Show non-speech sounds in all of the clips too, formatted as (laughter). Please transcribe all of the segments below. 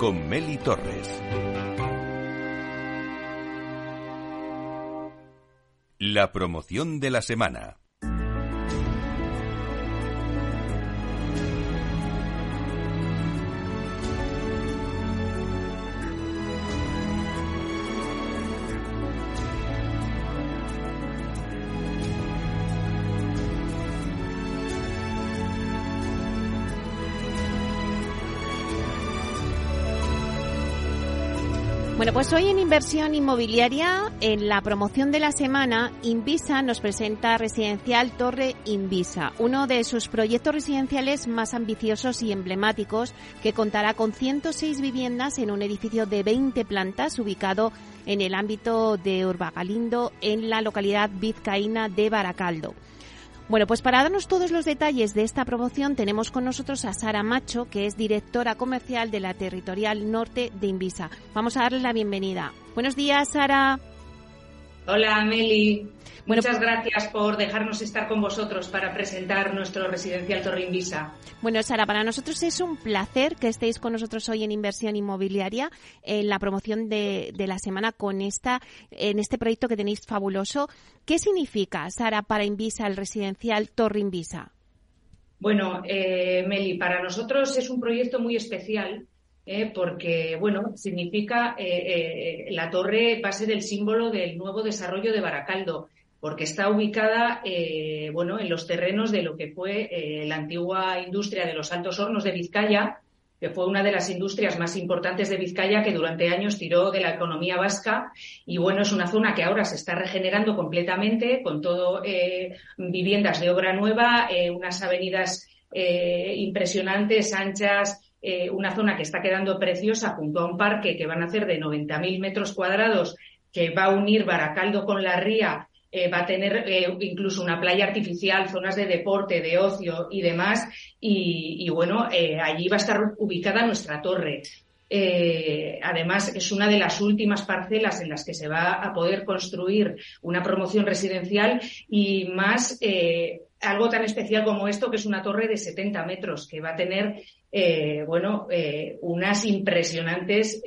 con Meli Torres. La promoción de la semana. Pues hoy en Inversión Inmobiliaria, en la promoción de la semana, Invisa nos presenta Residencial Torre Invisa, uno de sus proyectos residenciales más ambiciosos y emblemáticos, que contará con 106 viviendas en un edificio de 20 plantas ubicado en el ámbito de Urbagalindo, en la localidad vizcaína de Baracaldo. Bueno, pues para darnos todos los detalles de esta promoción tenemos con nosotros a Sara Macho, que es directora comercial de la Territorial Norte de Invisa. Vamos a darle la bienvenida. Buenos días, Sara. Hola, Meli. Muchas gracias por dejarnos estar con vosotros para presentar nuestro residencial Torre Invisa. Bueno, Sara, para nosotros es un placer que estéis con nosotros hoy en Inversión Inmobiliaria en la promoción de, la semana con esta en este proyecto que tenéis fabuloso. ¿Qué significa, Sara, para Invisa el residencial Torre Invisa? Bueno, eh, Meli, para nosotros es un proyecto muy especial eh, porque, bueno, significa eh, la torre va a ser el símbolo del nuevo desarrollo de Baracaldo porque está ubicada eh, bueno, en los terrenos de lo que fue eh, la antigua industria de los altos hornos de Vizcaya, que fue una de las industrias más importantes de Vizcaya que durante años tiró de la economía vasca. Y bueno, es una zona que ahora se está regenerando completamente con todo eh, viviendas de obra nueva, unas avenidas impresionantes, anchas, una zona que está quedando preciosa junto a un parque que van a ser de 90.000 metros cuadrados que va a unir Baracaldo con la ría eh, va a tener eh, incluso una playa artificial, zonas de deporte, de ocio y demás. Y, bueno, eh, allí va a estar ubicada nuestra torre. además, es una de las últimas parcelas en las que se va a poder construir una promoción residencial y más algo tan especial como esto, que es una torre de 70 metros, que va a tener, bueno, unas impresionantes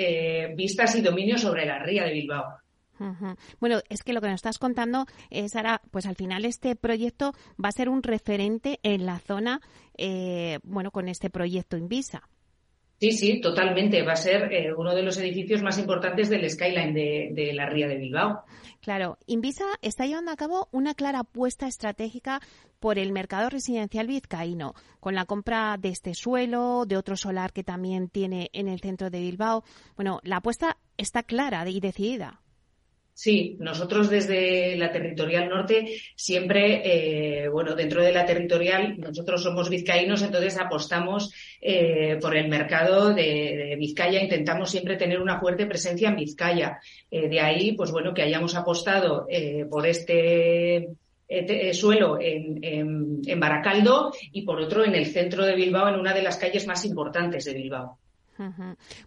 vistas y dominios sobre la ría de Bilbao. Bueno, es que lo que nos estás contando, es Sara, pues al final este proyecto va a ser un referente en la zona, eh, bueno, con este proyecto Invisa. Sí, sí, totalmente. Va a ser eh, uno de los edificios más importantes del skyline de, la ría de Bilbao. Claro, Invisa está llevando a cabo una clara apuesta estratégica por el mercado residencial vizcaíno, con la compra de este suelo, de otro solar que también tiene en el centro de Bilbao. Bueno, la apuesta está clara y decidida. Sí, nosotros desde la territorial norte siempre, eh, bueno, dentro de la territorial, nosotros somos vizcaínos, entonces apostamos eh, por el mercado de, Vizcaya, intentamos siempre tener una fuerte presencia en Vizcaya. Eh, de ahí, pues bueno, que hayamos apostado por este suelo en, en Baracaldo y por otro en el centro de Bilbao, en una de las calles más importantes de Bilbao.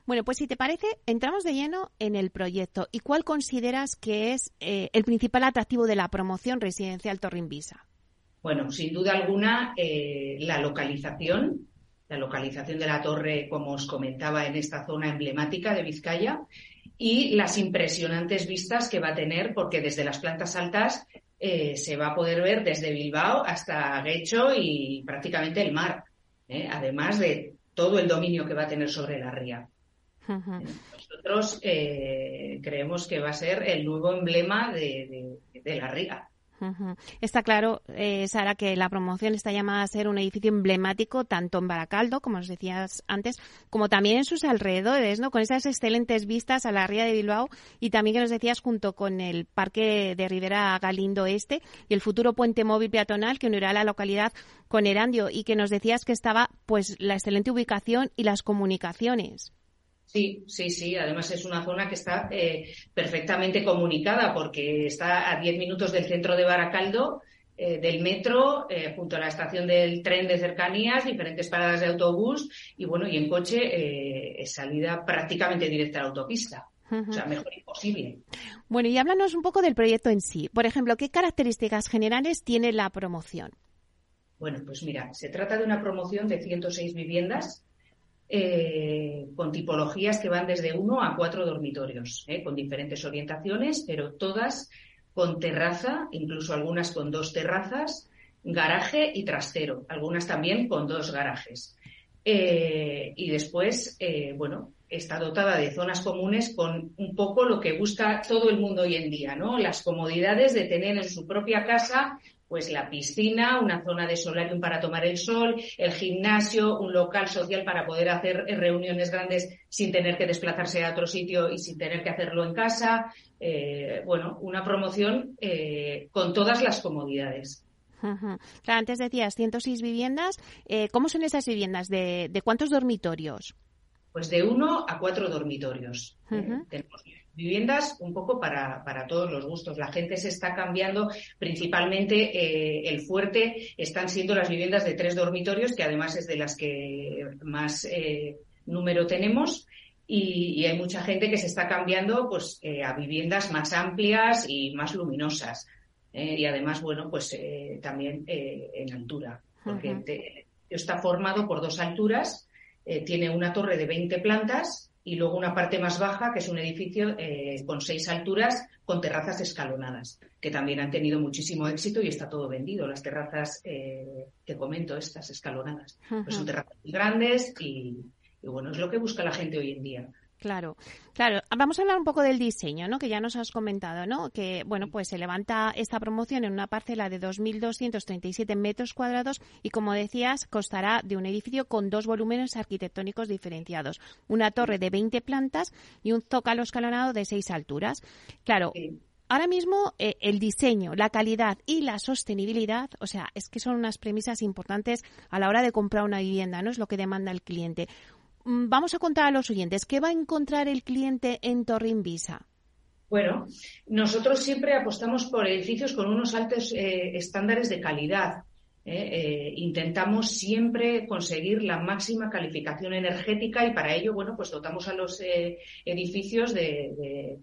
Bueno, pues si te parece, entramos de lleno en el proyecto. ¿Y cuál consideras que es eh, el principal atractivo de la promoción residencial Torrimbisa? Bueno, sin duda alguna, eh, la localización, la localización de la torre, como os comentaba, en esta zona emblemática de Vizcaya, y las impresionantes vistas que va a tener, porque desde las plantas altas eh, se va a poder ver desde Bilbao hasta Guecho y prácticamente el mar. además de todo el dominio que va a tener sobre la ría. Nosotros eh, creemos que va a ser el nuevo emblema de la ría. Está claro, eh, Sara, que la promoción está llamada a ser un edificio emblemático tanto en Baracaldo, como os decías antes, como también en sus alrededores, ¿no? Con esas excelentes vistas a la ría de Bilbao y también que nos decías junto con el Parque de Rivera Galindo Este y el futuro puente móvil peatonal que unirá la localidad con Erandio y que nos decías que estaba pues la excelente ubicación y las comunicaciones. Sí, sí, sí. Además es una zona que está eh, perfectamente comunicada porque está a 10 minutos del centro de Baracaldo, eh, del metro, eh, junto a la estación del tren de cercanías, diferentes paradas de autobús y bueno, y en coche es salida prácticamente directa a la autopista. O sea, mejor imposible. Bueno, y háblanos un poco del proyecto en sí. Por ejemplo, ¿qué características generales tiene la promoción? Bueno, pues mira, se trata de una promoción de 106 viviendas eh, con tipologías que van desde uno a cuatro dormitorios, eh, con diferentes orientaciones, pero todas con terraza, incluso algunas con dos terrazas, garaje y trastero, algunas también con dos garajes. Eh, y después, bueno, está dotada de zonas comunes con un poco lo que busca todo el mundo hoy en día, ¿no? Las comodidades de tener en su propia casa pues la piscina, una zona de solarium para tomar el sol, el gimnasio, un local social para poder hacer reuniones grandes sin tener que desplazarse a otro sitio y sin tener que hacerlo en casa. Eh, bueno, una promoción eh, con todas las comodidades. antes decías 106 viviendas. Eh, ¿Cómo son esas viviendas? ¿De, cuántos dormitorios? Pues de uno a cuatro dormitorios. tenemos viviendas un poco para, para, todos los gustos. La gente se está cambiando, principalmente eh, el fuerte están siendo las viviendas de tres dormitorios, que además es de las que más eh, número tenemos. Y, hay mucha gente que se está cambiando pues eh, a viviendas más amplias y más luminosas. y además, bueno, pues también en altura, porque está formado por dos alturas, tiene una torre de 20 plantas y luego una parte más baja, que es un edificio eh, con seis alturas, con terrazas escalonadas, que también han tenido muchísimo éxito y está todo vendido. Las terrazas eh, que comento, estas escalonadas, pues son terrazas muy grandes y, y, bueno, es lo que busca la gente hoy en día. Claro, claro. Vamos a hablar un poco del diseño, ¿no? Que ya nos has comentado, ¿no? Que, bueno, pues se levanta esta promoción en una parcela de 2.237 metros cuadrados y, como decías, costará de un edificio con dos volúmenes arquitectónicos diferenciados. Una torre de 20 plantas y un zócalo escalonado de seis alturas. Claro, Ahora mismo eh, el diseño, la calidad y la sostenibilidad, o sea, es que son unas premisas importantes a la hora de comprar una vivienda, ¿no? Es lo que demanda el cliente. Mm, vamos a contar a los oyentes, ¿qué va a encontrar el cliente en Torre Invisa? Bueno, nosotros siempre apostamos por edificios con unos altos eh, estándares de calidad. ¿eh? Eh, intentamos siempre conseguir la máxima calificación energética y para ello, bueno, pues dotamos a los edificios de,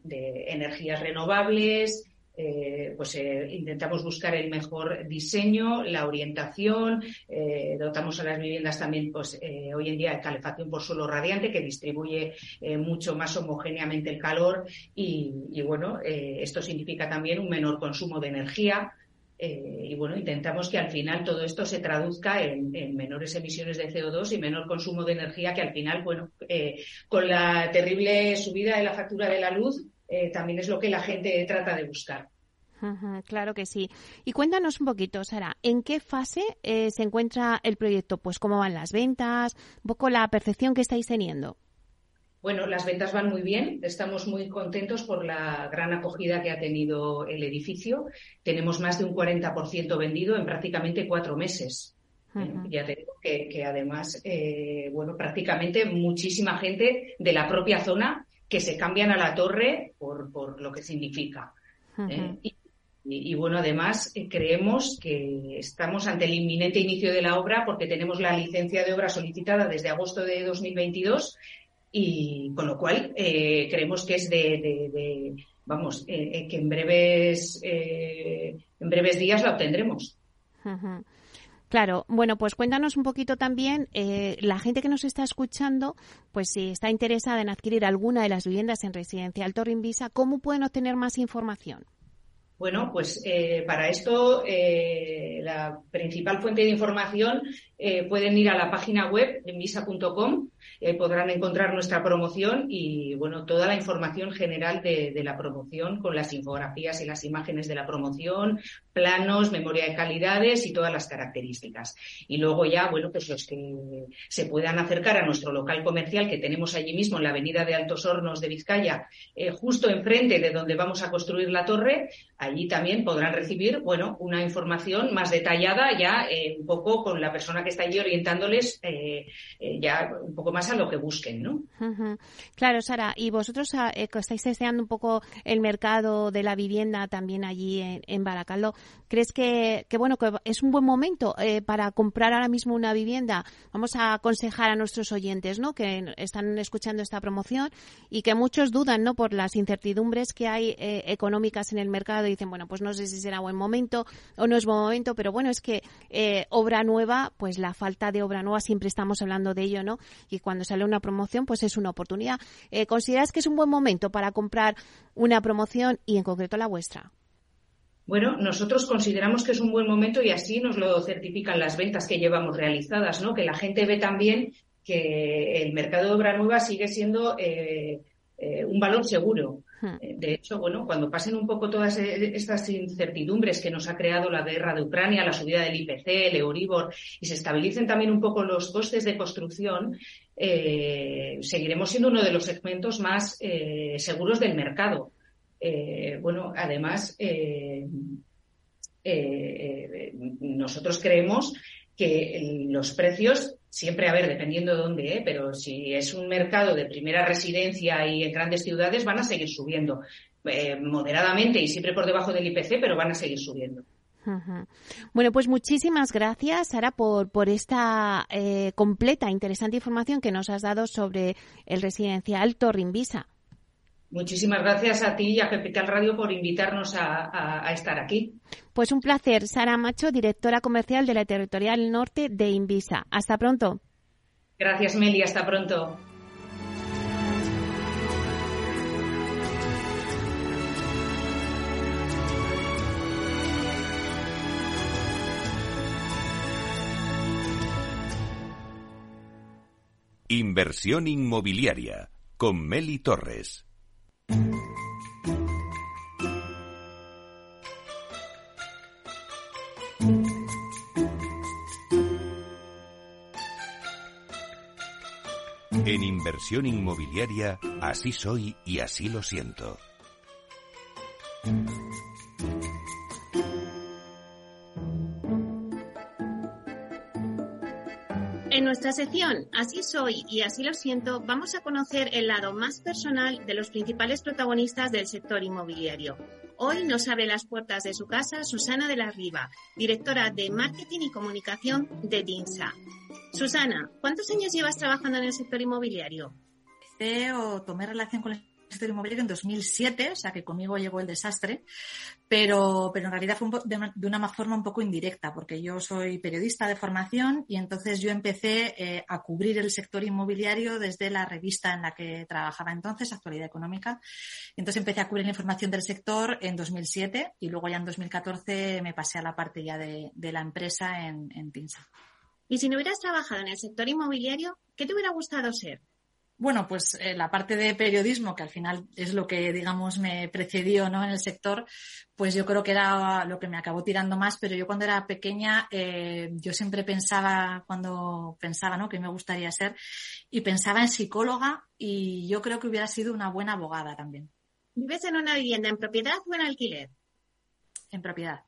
energías renovables, eh, pues eh, intentamos buscar el mejor diseño, la orientación, eh, dotamos a las viviendas también, pues hoy en día de calefacción por suelo radiante que distribuye mucho más homogéneamente el calor y, bueno, esto significa también un menor consumo de energía. y bueno, intentamos que al final todo esto se traduzca en, en, menores emisiones de CO2 y menor consumo de energía que al final, bueno, con la terrible subida de la factura de la luz, eh, también es lo que la gente trata de buscar. claro que sí. Y cuéntanos un poquito, Sara, ¿en qué fase eh, se encuentra el proyecto? Pues cómo van las ventas, un poco la percepción que estáis teniendo. Bueno, las ventas van muy bien. Estamos muy contentos por la gran acogida que ha tenido el edificio. Tenemos más de un 40% vendido en prácticamente cuatro meses. Eh, ya te digo que, además, bueno, prácticamente muchísima gente de la propia zona que se cambian a la torre por, por lo que significa. ¿eh? y, bueno, además eh, creemos que estamos ante el inminente inicio de la obra porque tenemos la licencia de obra solicitada desde agosto de 2022 y con lo cual eh, creemos que es de, vamos, que en breves, en breves días la obtendremos. Claro, bueno, pues cuéntanos un poquito también, eh, la gente que nos está escuchando, pues si está interesada en adquirir alguna de las viviendas en Residencial Torre Invisa, ¿cómo pueden obtener más información? Bueno, pues eh, para esto eh, la principal fuente de información pueden ir a la página web envisa.com eh, podrán encontrar nuestra promoción y, bueno, toda la información general de, la promoción con las infografías y las imágenes de la promoción, planos, memoria de calidades y todas las características. Y luego ya, bueno, pues los que se puedan acercar a nuestro local comercial que tenemos allí mismo en la avenida de Altos Hornos de Vizcaya, eh, justo enfrente de donde vamos a construir la torre, allí también podrán recibir, bueno, una información más detallada ya eh, un poco con la persona que está allí orientándoles eh, eh, ya un poco más a lo que busquen, ¿no? Claro, Sara, y vosotros ah, estáis deseando un poco el mercado de la vivienda también allí en, Baracaldo. ¿Crees que, que, bueno, que es un buen momento para comprar ahora mismo una vivienda? Vamos a aconsejar a nuestros oyentes, ¿no? Que están escuchando esta promoción y que muchos dudan, ¿no? Por las incertidumbres que hay económicas en el mercado y dicen, bueno, pues no sé si será buen momento o no es buen momento, pero bueno, es que eh, obra nueva, pues la falta de obra nueva siempre estamos hablando de ello, ¿no? Y cuando sale una promoción, pues es una oportunidad. Eh, ¿Consideras que es un buen momento para comprar una promoción y en concreto la vuestra? Bueno, nosotros consideramos que es un buen momento y así nos lo certifican las ventas que llevamos realizadas, ¿no? Que la gente ve también que el mercado de obra nueva sigue siendo eh, un valor seguro. Eh, de hecho, bueno, cuando pasen un poco todas e, estas incertidumbres que nos ha creado la guerra de Ucrania, la subida del IPC, el Euribor, y se estabilicen también un poco los costes de construcción, eh, seguiremos siendo uno de los segmentos más eh, seguros del mercado. bueno, además, nosotros creemos que los precios siempre, a ver, dependiendo de dónde, ¿eh? pero si es un mercado de primera residencia y en grandes ciudades, van a seguir subiendo eh, moderadamente y siempre por debajo del IPC, pero van a seguir subiendo. Bueno, pues muchísimas gracias, Sara, por, por esta eh, completa, interesante información que nos has dado sobre el residencial Torrimbisa. Muchísimas gracias a ti y a Capital Radio por invitarnos a, estar aquí. Pues un placer. Sara Macho, directora comercial de la Territorial Norte de Invisa. Hasta pronto. Gracias, Meli. Hasta pronto. Inversión inmobiliaria con Meli Torres. En inversión inmobiliaria, así soy y así lo siento. Sección Así soy y así lo siento, vamos a conocer el lado más personal de los principales protagonistas del sector inmobiliario. Hoy nos abre las puertas de su casa Susana de la Riva, directora de Marketing y Comunicación de DINSA. Susana, ¿cuántos años llevas trabajando en el sector inmobiliario? o tomé relación con el sector inmobiliario en 2007, o sea que conmigo llegó el desastre, pero, pero en realidad fue de, una, forma un poco indirecta, porque yo soy periodista de formación y entonces yo empecé eh, a cubrir el sector inmobiliario desde la revista en la que trabajaba entonces, Actualidad Económica. Entonces empecé a cubrir la información del sector en 2007 y luego ya en 2014 me pasé a la parte ya de, la empresa en, en Pinsa. Y si no hubieras trabajado en el sector inmobiliario, ¿qué te hubiera gustado ser? Bueno, pues eh, la parte de periodismo, que al final es lo que, digamos, me precedió ¿no? en el sector, pues yo creo que era lo que me acabó tirando más, pero yo cuando era pequeña, eh, yo siempre pensaba, cuando pensaba, ¿no? Que me gustaría ser, y pensaba en psicóloga y yo creo que hubiera sido una buena abogada también. ¿Vives en una vivienda en propiedad o en alquiler? En propiedad.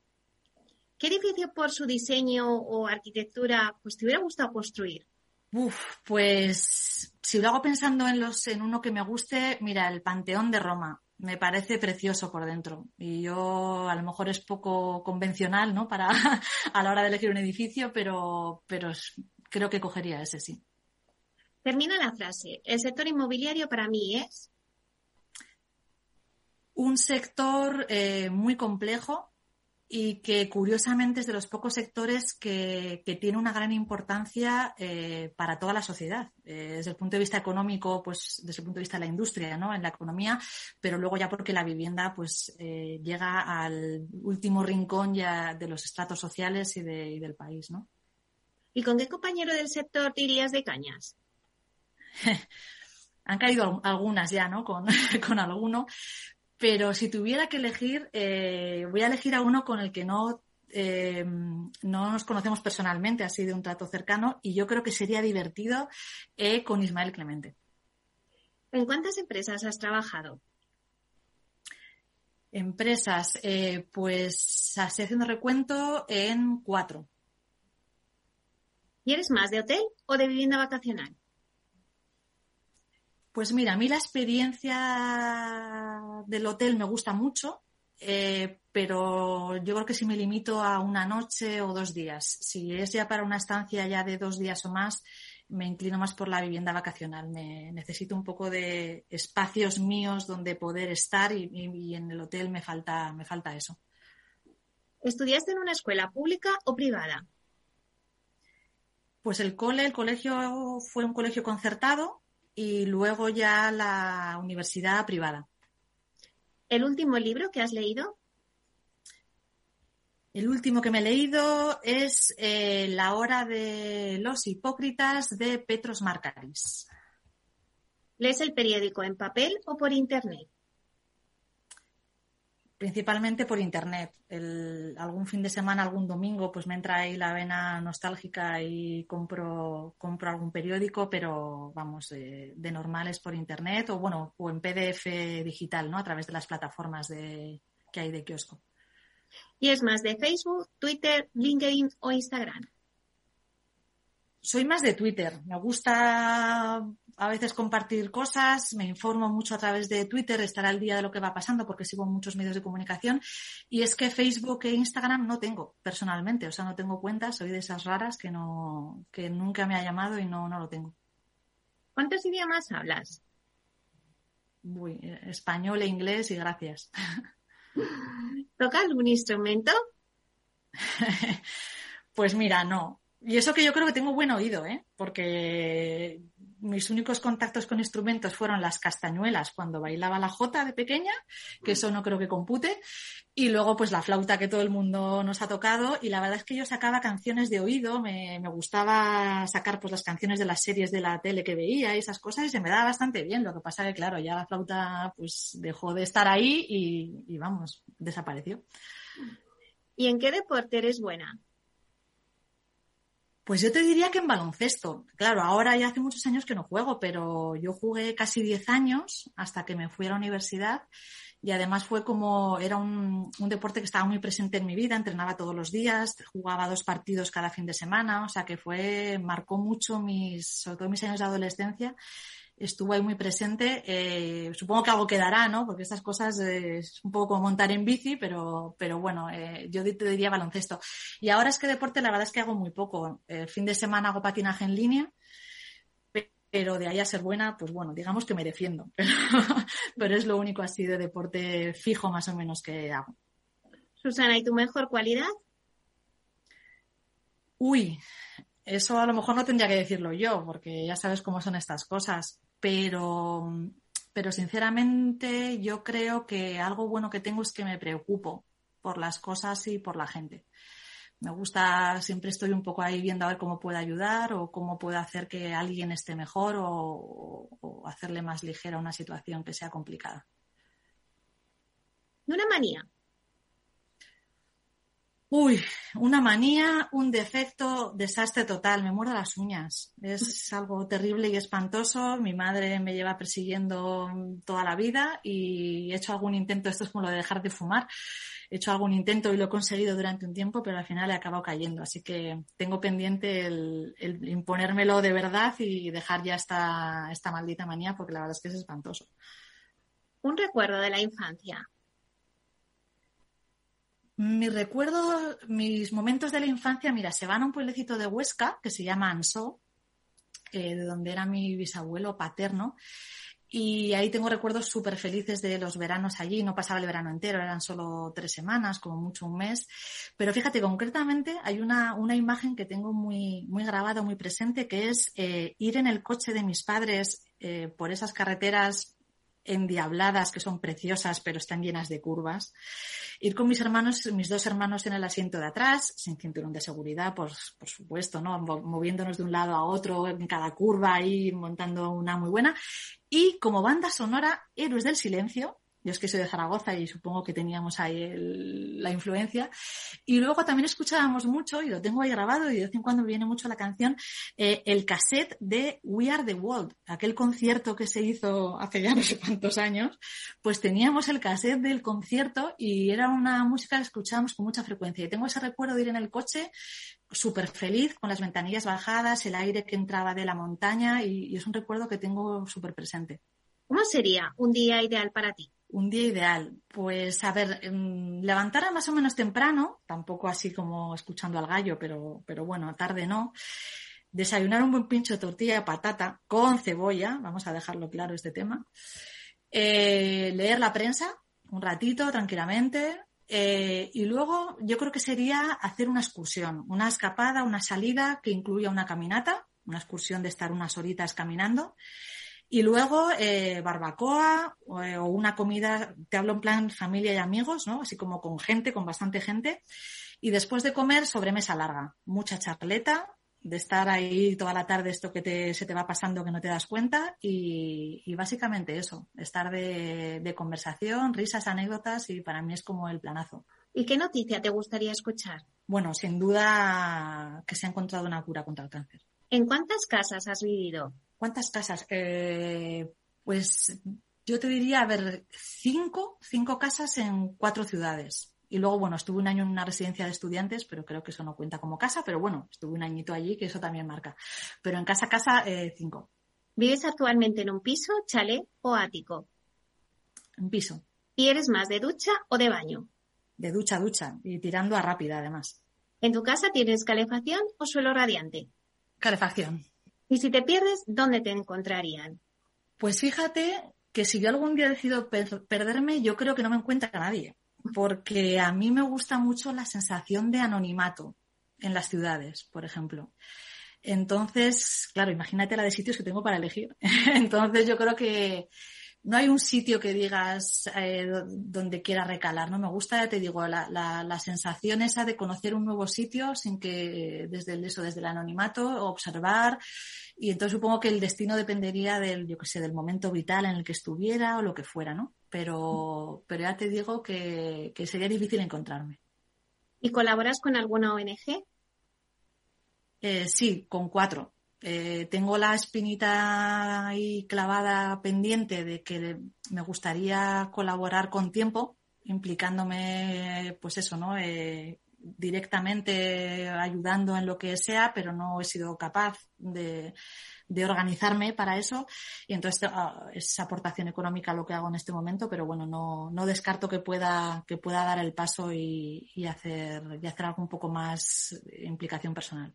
¿Qué edificio por su diseño o arquitectura pues te hubiera gustado construir? Uf, pues si lo hago pensando en los, en uno que me guste, mira, el Panteón de Roma. Me parece precioso por dentro. Y yo a lo mejor es poco convencional, ¿no? Para (laughs) a la hora de elegir un edificio, pero, pero creo que cogería ese sí. Termina la frase. El sector inmobiliario para mí es un sector eh, muy complejo y que curiosamente es de los pocos sectores que, tiene una gran importancia eh, para toda la sociedad. Eh, desde el punto de vista económico, pues desde el punto de vista de la industria, ¿no? En la economía, pero luego ya porque la vivienda pues eh, llega al último rincón ya de los estratos sociales y, de, del país, ¿no? ¿Y con qué compañero del sector te irías de cañas? (laughs) Han caído algunas ya, ¿no? Con, (laughs) con alguno, pero si tuviera que elegir, eh, voy a elegir a uno con el que no, eh, no nos conocemos personalmente, así de un trato cercano, y yo creo que sería divertido eh, con Ismael Clemente. ¿En cuántas empresas has trabajado? Empresas, pues estoy haciendo recuento en cuatro. ¿Y eres más de hotel o de vivienda vacacional? Pues mira, a mí la experiencia del hotel me gusta mucho, eh, pero yo creo que si me limito a una noche o dos días, si es ya para una estancia ya de dos días o más, me inclino más por la vivienda vacacional. Me necesito un poco de espacios míos donde poder estar y, en el hotel me falta, me falta eso. ¿Estudiaste en una escuela pública o privada? Pues el cole, el colegio fue un colegio concertado y luego ya la universidad privada. ¿El último libro que has leído? El último que me he leído es eh, La hora de los hipócritas de Petros Marcaris. ¿Lees el periódico en papel o por internet? Principalmente por internet. algún fin de semana, algún domingo, pues me entra ahí la vena nostálgica y compro, compro algún periódico, pero vamos, de, de normal es por internet o bueno, o en PDF digital, ¿no? A través de las plataformas de, que hay de kiosco. ¿Y es más de Facebook, Twitter, LinkedIn o Instagram? Soy más de Twitter. Me gusta a veces compartir cosas, me informo mucho a través de Twitter, estar al día de lo que va pasando porque sigo muchos medios de comunicación. Y es que Facebook e Instagram no tengo personalmente, o sea, no tengo cuentas, soy de esas raras que no, que nunca me ha llamado y no, no lo tengo. ¿Cuántos idiomas hablas? Español e inglés y gracias. (laughs) ¿Toca algún instrumento? (laughs) pues mira, no. Y eso que yo creo que tengo buen oído, ¿eh? Porque mis únicos contactos con instrumentos fueron las castañuelas cuando bailaba la jota de pequeña, que eso no creo que compute, y luego pues la flauta que todo el mundo nos ha tocado, y la verdad es que yo sacaba canciones de oído, me, gustaba sacar pues las canciones de las series de la tele que veía y esas cosas, y se me daba bastante bien, lo que pasa que claro, ya la flauta pues dejó de estar ahí y vamos, desapareció. ¿Y en qué deporte eres buena? Pues yo te diría que en baloncesto. Claro, ahora ya hace muchos años que no juego, pero yo jugué casi 10 años hasta que me fui a la universidad y además fue como, era un, deporte que estaba muy presente en mi vida, entrenaba todos los días, jugaba dos partidos cada fin de semana, o sea que fue, marcó mucho mis, sobre todo mis años de adolescencia estuvo ahí muy presente. Eh, supongo que algo quedará, ¿no? Porque estas cosas es un poco como montar en bici, pero, pero bueno, eh, yo te diría baloncesto. Y ahora es que deporte, la verdad es que hago muy poco. El fin de semana hago patinaje en línea, pero de ahí a ser buena, pues bueno, digamos que me defiendo. (laughs) Pero, es lo único así de deporte fijo más o menos que hago. Susana, ¿y tu mejor cualidad? Uy, eso a lo mejor no tendría que decirlo yo, porque ya sabes cómo son estas cosas pero, pero sinceramente yo creo que algo bueno que tengo es que me preocupo por las cosas y por la gente. Me gusta, siempre estoy un poco ahí viendo a ver cómo puedo ayudar o cómo puedo hacer que alguien esté mejor o, hacerle más ligera una situación que sea complicada. ¿Y una manía? Uy, una manía, un defecto, desastre total, me muerdo las uñas. Es (laughs) algo terrible y espantoso. Mi madre me lleva persiguiendo toda la vida y he hecho algún intento, esto es como lo de dejar de fumar, he hecho algún intento y lo he conseguido durante un tiempo, pero al final he acabado cayendo. Así que tengo pendiente el, imponérmelo de verdad y dejar ya esta, esta maldita manía porque la verdad es que es espantoso. Un recuerdo de la infancia. Mi recuerdo, mis momentos de la infancia, mira, se van a un pueblecito de Huesca que se llama Ansó, de donde era mi bisabuelo paterno. Y ahí tengo recuerdos súper felices de los veranos allí. No pasaba el verano entero, eran solo tres semanas, como mucho un mes. Pero fíjate, concretamente hay una, una imagen que tengo muy, muy grabada, muy presente, que es eh, ir en el coche de mis padres eh, por esas carreteras endiabladas que son preciosas, pero están llenas de curvas ir con mis hermanos, mis dos hermanos en el asiento de atrás, sin cinturón de seguridad, por, por supuesto, ¿no? Moviéndonos de un lado a otro en cada curva y montando una muy buena. Y como banda sonora, Héroes del Silencio, Yo es que soy de Zaragoza y supongo que teníamos ahí la influencia. Y luego también escuchábamos mucho, y lo tengo ahí grabado, y de vez en cuando viene mucho la canción, eh, el cassette de We Are the World, aquel concierto que se hizo hace ya no sé cuántos años, pues teníamos el cassette del concierto y era una música que escuchábamos con mucha frecuencia. Y tengo ese recuerdo de ir en el coche súper feliz, con las ventanillas bajadas, el aire que entraba de la montaña y, es un recuerdo que tengo súper presente. ¿Cómo sería un día ideal para ti? Un día ideal. Pues a ver, em, levantar más o menos temprano, tampoco así como escuchando al gallo, pero, pero bueno, tarde no. Desayunar un buen pincho de tortilla de patata con cebolla, vamos a dejarlo claro este tema. Eh, leer la prensa un ratito tranquilamente, eh, y luego yo creo que sería hacer una excursión, una escapada, una salida que incluya una caminata, una excursión de estar unas horitas caminando. Y luego eh, barbacoa eh, o, una comida, te hablo en plan familia y amigos, ¿no? Así como con gente, con bastante gente. Y después de comer, sobremesa larga, mucha charleta, de estar ahí toda la tarde esto que se te va pasando que no te das cuenta y, básicamente eso, estar de, conversación, risas, anécdotas y para mí es como el planazo. ¿Y qué noticia te gustaría escuchar? Bueno, sin duda que se ha encontrado una cura contra el cáncer. ¿En cuántas casas has vivido? ¿Cuántas casas? Eh, pues yo te diría, a ver, cinco, cinco casas en cuatro ciudades. Y luego, bueno, estuve un año en una residencia de estudiantes, pero creo que eso no cuenta como casa, pero bueno, estuve un añito allí, que eso también marca. Pero en casa, casa, eh, cinco. ¿Vives actualmente en un piso, chalet o ático? Un piso. ¿Y eres más de ducha o de baño? De ducha, ducha, y tirando a rápida además. ¿En tu casa tienes calefacción o suelo radiante? Calefacción. ¿Y si te pierdes, dónde te encontrarían? Pues fíjate que si yo algún día decido perderme, yo creo que no me encuentra nadie porque a mí me gusta mucho la sensación de anonimato en las ciudades, por ejemplo. Entonces, claro, imagínate la de sitios que tengo para elegir. (laughs) Entonces, yo creo que no hay un sitio que digas eh, donde quiera recalar, ¿no? Me gusta, ya te digo, la, la, sensación esa de conocer un nuevo sitio sin que desde el, eso, desde el anonimato, observar. Y entonces supongo que el destino dependería del, yo qué sé, del momento vital en el que estuviera o lo que fuera, ¿no? pero, pero ya te digo que, sería difícil encontrarme. ¿Y colaboras con alguna ONG? Eh, sí, con cuatro. Eh, tengo la espinita ahí clavada pendiente de que me gustaría colaborar con tiempo, implicándome, pues eso, ¿no? Eh, directamente ayudando en lo que sea, pero no he sido capaz de, de organizarme para eso y entonces ah, es aportación económica lo que hago en este momento, pero bueno, no, no descarto que pueda, que pueda dar el paso y, y, hacer, y hacer algo un poco más implicación personal.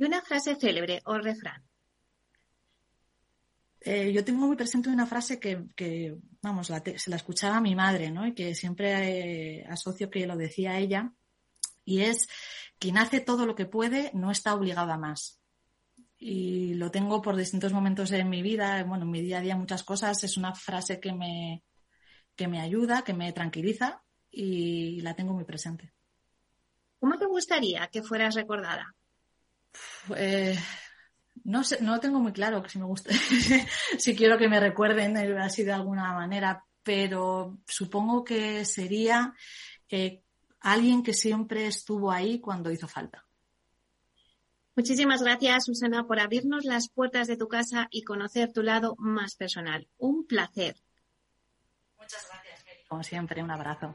¿Y una frase célebre o refrán? Eh, yo tengo muy presente una frase que, que vamos, se la escuchaba a mi madre, ¿no? Y que siempre eh, asocio que lo decía ella, y es, quien hace todo lo que puede no está obligado a más y lo tengo por distintos momentos en mi vida, bueno, en mi día a día muchas cosas, es una frase que me, que me ayuda, que me tranquiliza y la tengo muy presente. ¿Cómo te gustaría que fueras recordada? Eh, no sé, no tengo muy claro que si me gusta, (laughs) si quiero que me recuerden así de alguna manera, pero supongo que sería eh, alguien que siempre estuvo ahí cuando hizo falta. Muchísimas gracias, Susana, por abrirnos las puertas de tu casa y conocer tu lado más personal. Un placer. Muchas gracias, Como siempre, un abrazo.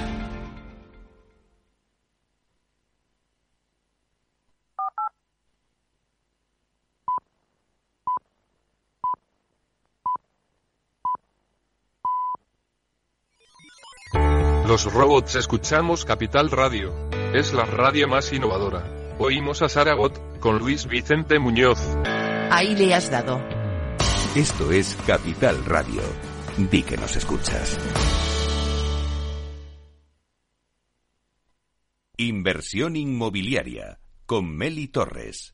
Los robots escuchamos Capital Radio. Es la radio más innovadora. Oímos a Saragot, con Luis Vicente Muñoz. Ahí le has dado. Esto es Capital Radio. Di que nos escuchas. Inversión inmobiliaria con Meli Torres.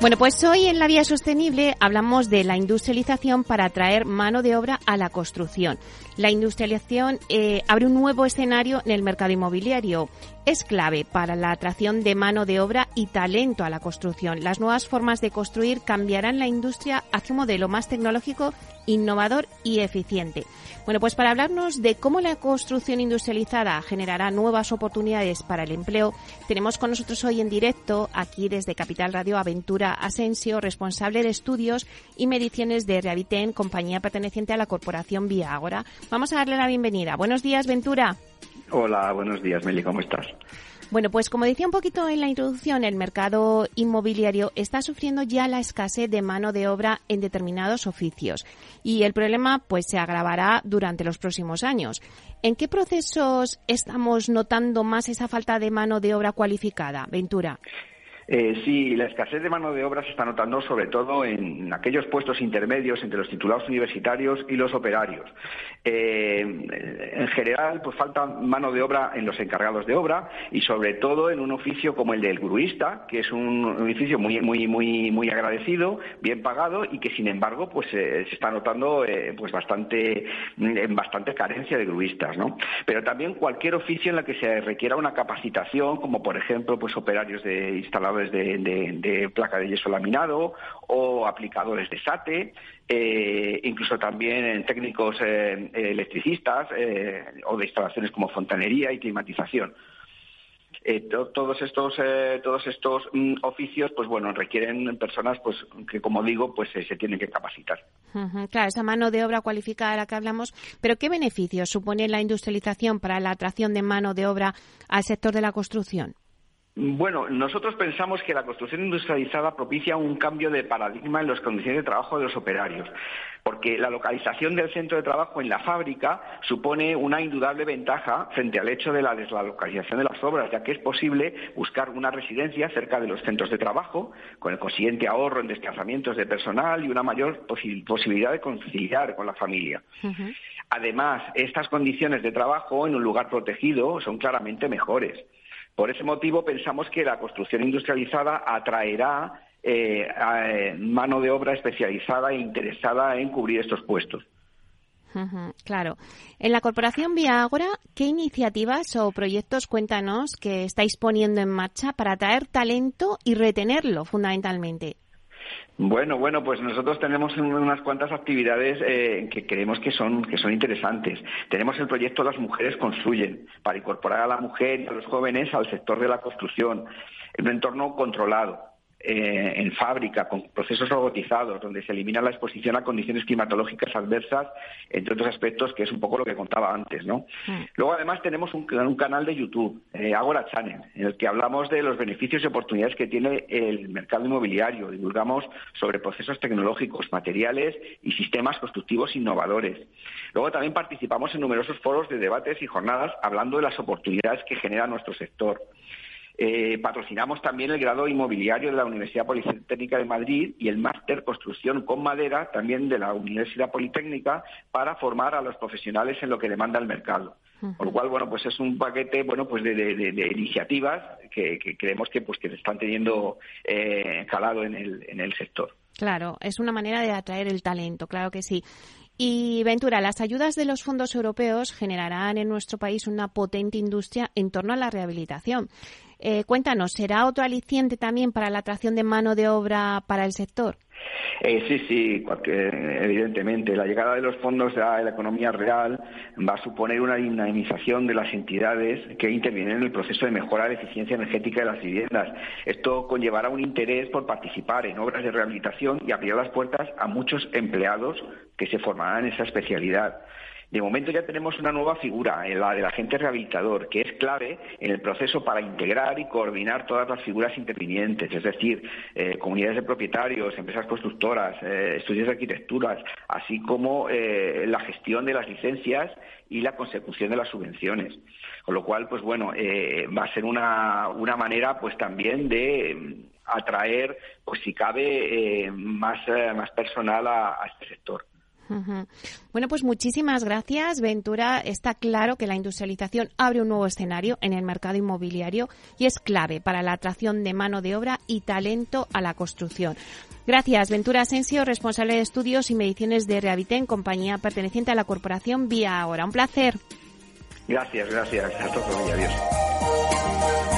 Bueno, pues hoy en la Vía Sostenible hablamos de la industrialización para atraer mano de obra a la construcción. La industrialización eh, abre un nuevo escenario en el mercado inmobiliario. Es clave para la atracción de mano de obra y talento a la construcción. Las nuevas formas de construir cambiarán la industria hacia un modelo más tecnológico, innovador y eficiente. Bueno, pues para hablarnos de cómo la construcción industrializada generará nuevas oportunidades para el empleo, tenemos con nosotros hoy en directo, aquí desde Capital Radio, Aventura Asensio, responsable de estudios y mediciones de Reaviten, compañía perteneciente a la corporación Vía Agora. Vamos a darle la bienvenida. Buenos días, Ventura. Hola, buenos días, Meli, ¿cómo estás? Bueno, pues como decía un poquito en la introducción, el mercado inmobiliario está sufriendo ya la escasez de mano de obra en determinados oficios y el problema pues se agravará durante los próximos años. ¿En qué procesos estamos notando más esa falta de mano de obra cualificada, Ventura? Eh, sí, la escasez de mano de obra se está notando sobre todo en aquellos puestos intermedios entre los titulados universitarios y los operarios. Eh, en general, pues falta mano de obra en los encargados de obra y sobre todo en un oficio como el del gruista, que es un, oficio muy, muy, muy, muy agradecido, bien pagado y que sin embargo, pues eh, se está notando pues bastante, bastante carencia de gruistas, ¿no? Pero también cualquier oficio en la que se requiera una capacitación, como por ejemplo, pues operarios de instaladores de, placa de yeso laminado o aplicadores de SATE, eh, incluso también en técnicos eh, electricistas eh, o de instalaciones como fontanería y climatización. todos estos todos estos mm, oficios pues bueno requieren personas pues que como digo pues se tienen que capacitar claro esa mano de obra cualificada de la que hablamos pero qué beneficios supone la industrialización para la atracción de mano de obra al sector de la construcción bueno, nosotros pensamos que la construcción industrializada propicia un cambio de paradigma en las condiciones de trabajo de los operarios, porque la localización del centro de trabajo en la fábrica supone una indudable ventaja frente al hecho de la deslocalización de las obras, ya que es posible buscar una residencia cerca de los centros de trabajo, con el consiguiente ahorro en desplazamientos de personal y una mayor posibilidad de conciliar con la familia. Además, estas condiciones de trabajo en un lugar protegido son claramente mejores. Por ese motivo pensamos que la construcción industrializada atraerá eh, eh, mano de obra especializada e interesada en cubrir estos puestos. claro. En la Corporación Viagora, ¿qué iniciativas o proyectos cuéntanos que estáis poniendo en marcha para atraer talento y retenerlo fundamentalmente? Bueno, bueno, pues nosotros tenemos unas cuantas actividades eh, que creemos que son, que son interesantes. Tenemos el proyecto Las Mujeres Construyen, para incorporar a la mujer y a los jóvenes al sector de la construcción, en un entorno controlado eh, en fábrica, con procesos robotizados, donde se elimina la exposición a condiciones climatológicas adversas, entre otros aspectos, que es un poco lo que contaba antes, ¿no? Luego, además, tenemos un, canal de YouTube, eh, Agora Channel, en el que hablamos de los beneficios y oportunidades que tiene el mercado inmobiliario. Divulgamos sobre procesos tecnológicos, materiales y sistemas constructivos innovadores. Luego, también participamos en numerosos foros de debates y jornadas hablando de las oportunidades que genera nuestro sector. Eh, patrocinamos también el grado inmobiliario de la Universidad Politécnica de Madrid y el máster Construcción con Madera también de la Universidad Politécnica para formar a los profesionales en lo que demanda el mercado. Por lo cual, bueno, pues es un paquete, bueno, pues de, iniciativas que, creemos que, pues, que están teniendo eh, calado en el, en el sector. Claro, es una manera de atraer el talento, claro que sí. Y Ventura, las ayudas de los fondos europeos generarán en nuestro país una potente industria en torno a la rehabilitación. Eh, cuéntanos, ¿será otro aliciente también para la atracción de mano de obra para el sector? Eh, sí, sí, evidentemente. La llegada de los fondos a la economía real va a suponer una dinamización de las entidades que intervienen en el proceso de mejora de la eficiencia energética de las viviendas. Esto conllevará un interés por participar en obras de rehabilitación y abrir las puertas a muchos empleados que se formarán en esa especialidad. De momento ya tenemos una nueva figura, la del agente rehabilitador, que es clave en el proceso para integrar y coordinar todas las figuras intervinientes, es decir, eh, comunidades de propietarios, empresas constructoras, eh, estudios de arquitecturas, así como eh, la gestión de las licencias y la consecución de las subvenciones. Con lo cual, pues bueno, va a ser una, una manera, pues también de atraer, pues si cabe, más, más personal a este sector. Bueno, pues muchísimas gracias, Ventura. Está claro que la industrialización abre un nuevo escenario en el mercado inmobiliario y es clave para la atracción de mano de obra y talento a la construcción. Gracias, Ventura Asensio, responsable de estudios y mediciones de Rehabiten, compañía perteneciente a la corporación Vía Ahora. Un placer. Gracias, gracias. Hasta luego. Adiós.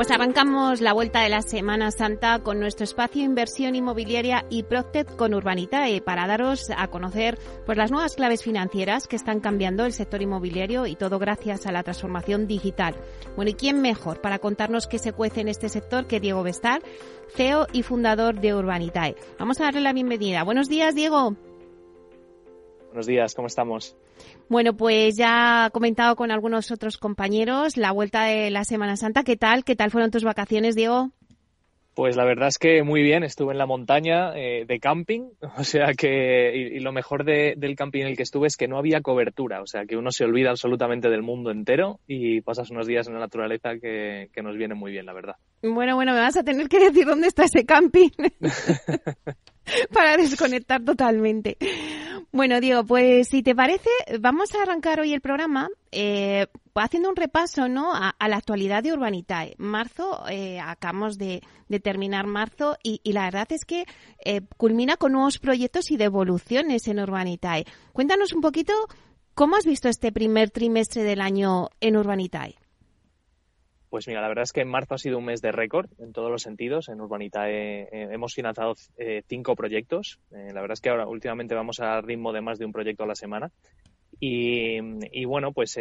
Pues arrancamos la vuelta de la Semana Santa con nuestro espacio Inversión Inmobiliaria y Proctet con Urbanitae para daros a conocer pues las nuevas claves financieras que están cambiando el sector inmobiliario y todo gracias a la transformación digital. Bueno, ¿y quién mejor para contarnos qué se cuece en este sector que Diego Bestar, CEO y fundador de Urbanitae? Vamos a darle la bienvenida. Buenos días, Diego. Buenos días, ¿cómo estamos? Bueno, pues ya he comentado con algunos otros compañeros la vuelta de la Semana Santa. ¿Qué tal? ¿Qué tal fueron tus vacaciones, Diego? Pues la verdad es que muy bien, estuve en la montaña eh, de camping, (laughs) o sea que, y, lo mejor del camping en el que estuve es que no había cobertura, o sea que uno se olvida absolutamente del mundo entero y pasas unos días en la naturaleza que, que nos viene muy bien, la verdad. Bueno, bueno, me vas a tener que decir dónde está ese camping (laughs) (laughs) para desconectar totalmente. Bueno, Diego, pues si te parece, vamos a arrancar hoy el programa eh, haciendo un repaso ¿no? a, la actualidad de Urbanitae. Marzo, eh, acabamos de, terminar marzo y, la verdad es que eh, culmina con nuevos proyectos y devoluciones en Urbanitae. Cuéntanos un poquito cómo has visto este primer trimestre del año en Urbanitae. Pues mira, la verdad es que marzo ha sido un mes de récord en todos los sentidos. En Urbanitae eh, hemos financiado eh, cinco proyectos. Eh, la verdad es que ahora últimamente vamos a ritmo de más de un proyecto a la semana. Y, bueno, pues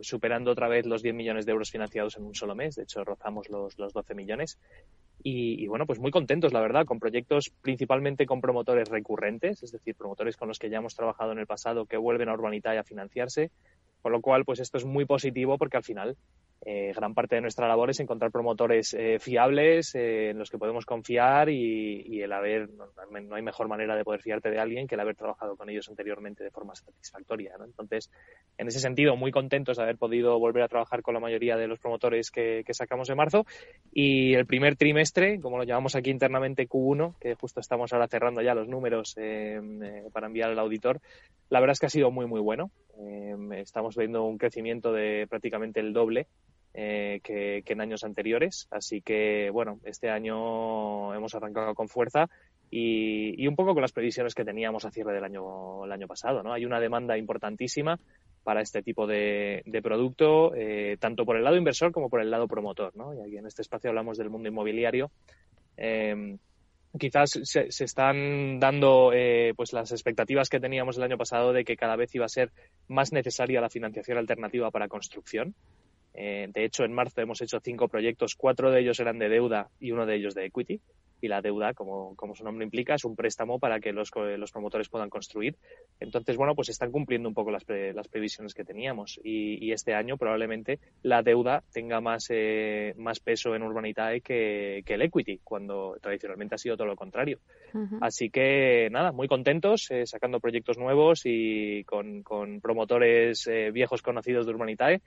superando otra vez los 10 millones de euros financiados en un solo mes. De hecho, rozamos los, los 12 millones. Y, bueno, pues muy contentos, la verdad, con proyectos principalmente con promotores recurrentes, es decir, promotores con los que ya hemos trabajado en el pasado que vuelven a Urbanitae a financiarse. Con lo cual, pues esto es muy positivo porque al final eh, gran parte de nuestra labor es encontrar promotores eh, fiables eh, en los que podemos confiar y, el haber, no, hay mejor manera de poder fiarte de alguien que el haber trabajado con ellos anteriormente de forma satisfactoria. Entonces, en ese sentido, muy contentos de haber podido volver a trabajar con la mayoría de los promotores que, sacamos en marzo. Y el primer trimestre, como lo llamamos aquí internamente Q1, que justo estamos ahora cerrando ya los números para enviar al auditor, la verdad es que ha sido muy, muy bueno. estamos viendo un crecimiento de prácticamente el doble eh, que, en años anteriores. Así que, bueno, este año hemos arrancado con fuerza y, un poco con las previsiones que teníamos a cierre del año, el año pasado. ¿no? Hay una demanda importantísima para este tipo de, producto, eh, tanto por el lado inversor como por el lado promotor. ¿no? Y aquí en este espacio hablamos del mundo inmobiliario. Eh, quizás se, están dando eh, pues las expectativas que teníamos el año pasado de que cada vez iba a ser más necesaria la financiación alternativa para construcción. Eh, de hecho, en marzo hemos hecho cinco proyectos, cuatro de ellos eran de deuda y uno de ellos de equity y la deuda, como, como su nombre implica, es un préstamo para que los, los promotores puedan construir. Entonces, bueno, pues están cumpliendo un poco las, las previsiones que teníamos y, y, este año probablemente la deuda tenga más, eh, más peso en Urbanitae que, que, el equity, cuando tradicionalmente ha sido todo lo contrario. Así que, nada, muy contentos, eh, sacando proyectos nuevos y con, con promotores eh, viejos conocidos de Urbanitae,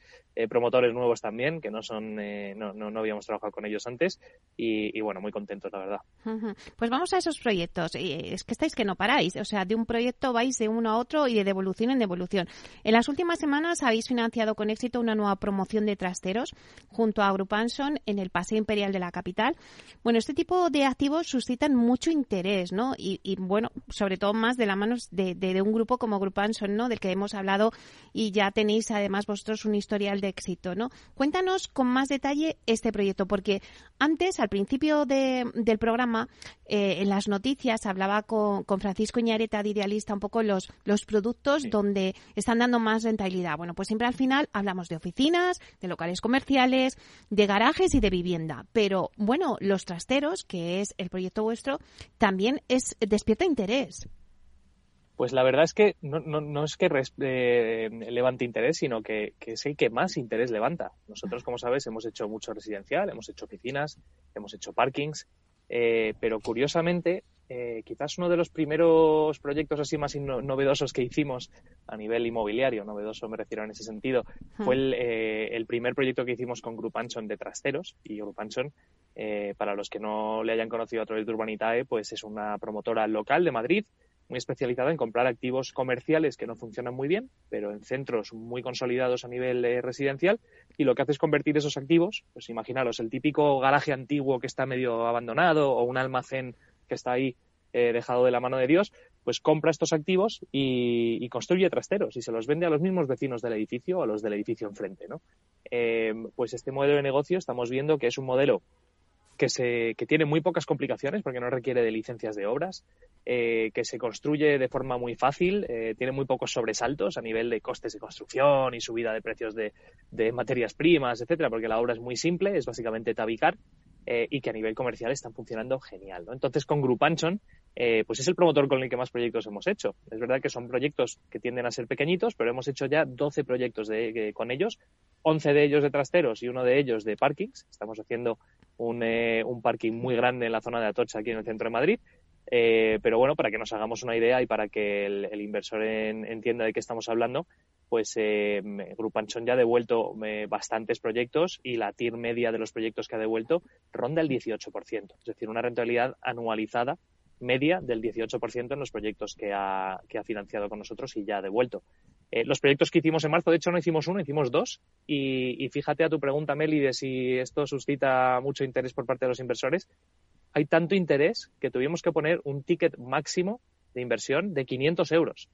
promotores nuevos también, que no son, no, no, no, habíamos trabajado con ellos antes y, y bueno, muy contentos, la verdad. Pues vamos a esos proyectos. Es que estáis que no paráis. O sea, de un proyecto vais de uno a otro y de devolución en devolución. En las últimas semanas habéis financiado con éxito una nueva promoción de trasteros junto a Grupanson en el Paseo Imperial de la capital. Bueno, este tipo de activos suscitan mucho interés, ¿no? Y, bueno, sobre todo más de la mano de, un grupo como Grupanson, ¿no? Del que hemos hablado y ya tenéis además vosotros un historial de éxito, ¿no? Cuéntanos con más detalle este proyecto, porque antes, al principio del programa, programa, eh, en las noticias hablaba con, Francisco Iñareta de Idealista un poco los, los productos donde están dando más rentabilidad. Bueno, pues siempre al final hablamos de oficinas, de locales comerciales, de garajes y de vivienda. Pero bueno, los trasteros, que es el proyecto vuestro, también es despierta interés. Pues la verdad es que no, no, no es que eh, levante interés, sino que, que, es el que más interés levanta. Nosotros, como sabes, hemos hecho mucho residencial, hemos hecho oficinas, hemos hecho parkings eh, pero curiosamente, eh, quizás uno de los primeros proyectos así más novedosos que hicimos a nivel inmobiliario, novedoso me refiero en ese sentido, fue eh, el, primer proyecto que hicimos con Grupanson de trasteros. Y Grupanson, para los que no le hayan conocido a través de Urbanitae, pues es una promotora local de Madrid muy especializada en comprar activos comerciales que no funcionan muy bien, pero en centros muy consolidados a nivel eh, residencial, y lo que hace es convertir esos activos, pues imaginaros, el típico garaje antiguo que está medio abandonado o un almacén que está ahí eh, dejado de la mano de Dios, pues compra estos activos y, construye trasteros y se los vende a los mismos vecinos del edificio o a los del edificio enfrente, ¿no? Eh, pues este modelo de negocio estamos viendo que es un modelo que, se, que tiene muy pocas complicaciones porque no requiere de licencias de obras, eh, que se construye de forma muy fácil, eh, tiene muy pocos sobresaltos a nivel de costes de construcción y subida de precios de, de materias primas, etcétera, porque la obra es muy simple, es básicamente tabicar eh, y que a nivel comercial están funcionando genial. ¿no? Entonces, con Grupanchon, eh, pues es el promotor con el que más proyectos hemos hecho. Es verdad que son proyectos que tienden a ser pequeñitos, pero hemos hecho ya 12 proyectos de, con ellos, 11 de ellos de trasteros y uno de ellos de parkings. Estamos haciendo eh, un, parking muy grande en la zona de Atocha, aquí en el centro de Madrid. Eh, pero bueno, para que nos hagamos una idea y para que el, inversor entienda de qué estamos hablando, pues eh, Grupanchón ya ha devuelto eh, bastantes proyectos y la TIR media de los proyectos que ha devuelto ronda el 18%. Es decir, una rentabilidad anualizada media del 18% en los proyectos que ha, que ha financiado con nosotros y ya ha devuelto. Eh, los proyectos que hicimos en marzo, de hecho, no hicimos uno, hicimos dos. Y, fíjate a tu pregunta, Meli, de si esto suscita mucho interés por parte de los inversores. Hay tanto interés que tuvimos que poner un ticket máximo de inversión de 500 euros.